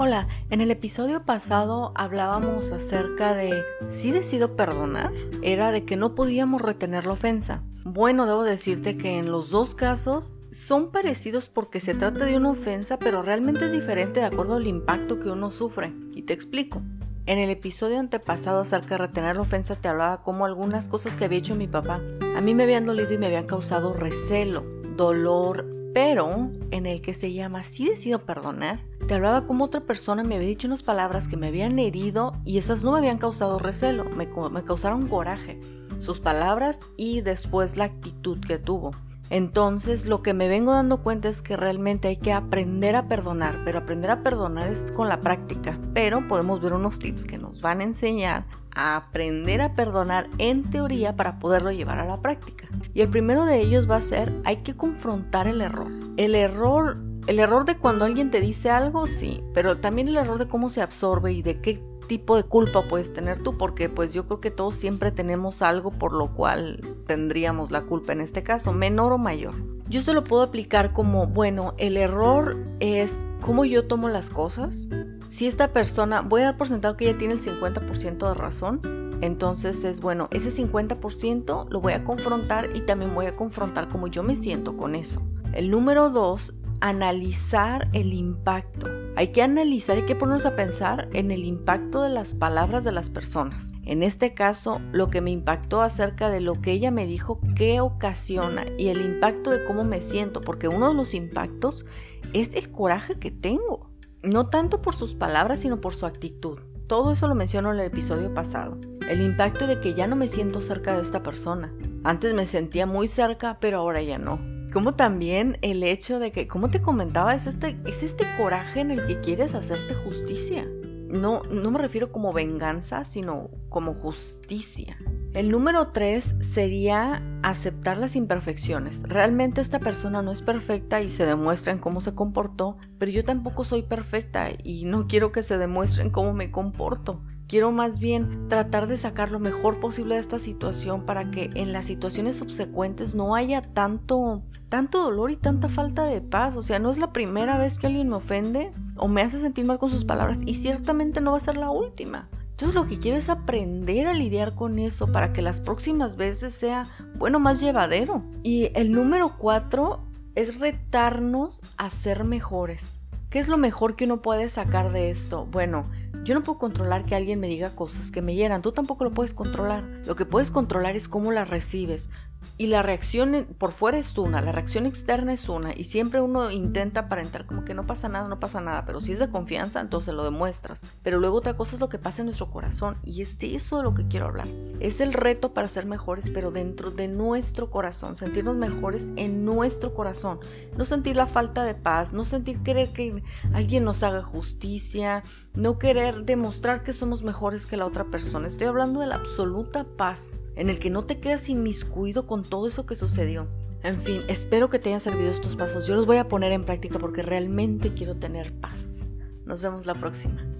Hola, en el episodio pasado hablábamos acerca de si decido perdonar, era de que no podíamos retener la ofensa. Bueno, debo decirte que en los dos casos son parecidos porque se trata de una ofensa, pero realmente es diferente de acuerdo al impacto que uno sufre. Y te explico. En el episodio antepasado acerca de retener la ofensa te hablaba como algunas cosas que había hecho mi papá a mí me habían dolido y me habían causado recelo, dolor, pero en el que se llama Si decido perdonar, te hablaba como otra persona me había dicho unas palabras que me habían herido y esas no me habían causado recelo, me, me causaron coraje. Sus palabras y después la actitud que tuvo. Entonces lo que me vengo dando cuenta es que realmente hay que aprender a perdonar, pero aprender a perdonar es con la práctica. Pero podemos ver unos tips que nos van a enseñar a aprender a perdonar en teoría para poderlo llevar a la práctica. Y el primero de ellos va a ser hay que confrontar el error. El error, el error de cuando alguien te dice algo, sí, pero también el error de cómo se absorbe y de qué tipo de culpa puedes tener tú, porque pues yo creo que todos siempre tenemos algo por lo cual tendríamos la culpa en este caso, menor o mayor. Yo se lo puedo aplicar como, bueno, el error es cómo yo tomo las cosas. Si esta persona, voy a dar por sentado que ella tiene el 50% de razón, entonces es bueno, ese 50% lo voy a confrontar y también voy a confrontar cómo yo me siento con eso. El número dos analizar el impacto. Hay que analizar, hay que ponernos a pensar en el impacto de las palabras de las personas. En este caso, lo que me impactó acerca de lo que ella me dijo, qué ocasiona y el impacto de cómo me siento, porque uno de los impactos es el coraje que tengo. No tanto por sus palabras, sino por su actitud. Todo eso lo menciono en el episodio pasado. El impacto de que ya no me siento cerca de esta persona. Antes me sentía muy cerca, pero ahora ya no como también el hecho de que, como te comentaba, es este, es este coraje en el que quieres hacerte justicia. No, no me refiero como venganza, sino como justicia. El número tres sería aceptar las imperfecciones. Realmente esta persona no es perfecta y se demuestra en cómo se comportó, pero yo tampoco soy perfecta y no quiero que se demuestre en cómo me comporto. Quiero más bien tratar de sacar lo mejor posible de esta situación para que en las situaciones subsecuentes no haya tanto, tanto dolor y tanta falta de paz. O sea, no es la primera vez que alguien me ofende o me hace sentir mal con sus palabras y ciertamente no va a ser la última. Entonces lo que quiero es aprender a lidiar con eso para que las próximas veces sea, bueno, más llevadero. Y el número cuatro es retarnos a ser mejores. ¿Qué es lo mejor que uno puede sacar de esto? Bueno, yo no puedo controlar que alguien me diga cosas que me hieran, tú tampoco lo puedes controlar. Lo que puedes controlar es cómo las recibes. Y la reacción por fuera es una, la reacción externa es una, y siempre uno intenta aparentar como que no pasa nada, no pasa nada, pero si es de confianza, entonces lo demuestras. Pero luego otra cosa es lo que pasa en nuestro corazón, y es de eso de lo que quiero hablar. Es el reto para ser mejores, pero dentro de nuestro corazón, sentirnos mejores en nuestro corazón. No sentir la falta de paz, no sentir querer que alguien nos haga justicia, no querer demostrar que somos mejores que la otra persona. Estoy hablando de la absoluta paz en el que no te quedas inmiscuido con todo eso que sucedió. En fin, espero que te hayan servido estos pasos. Yo los voy a poner en práctica porque realmente quiero tener paz. Nos vemos la próxima.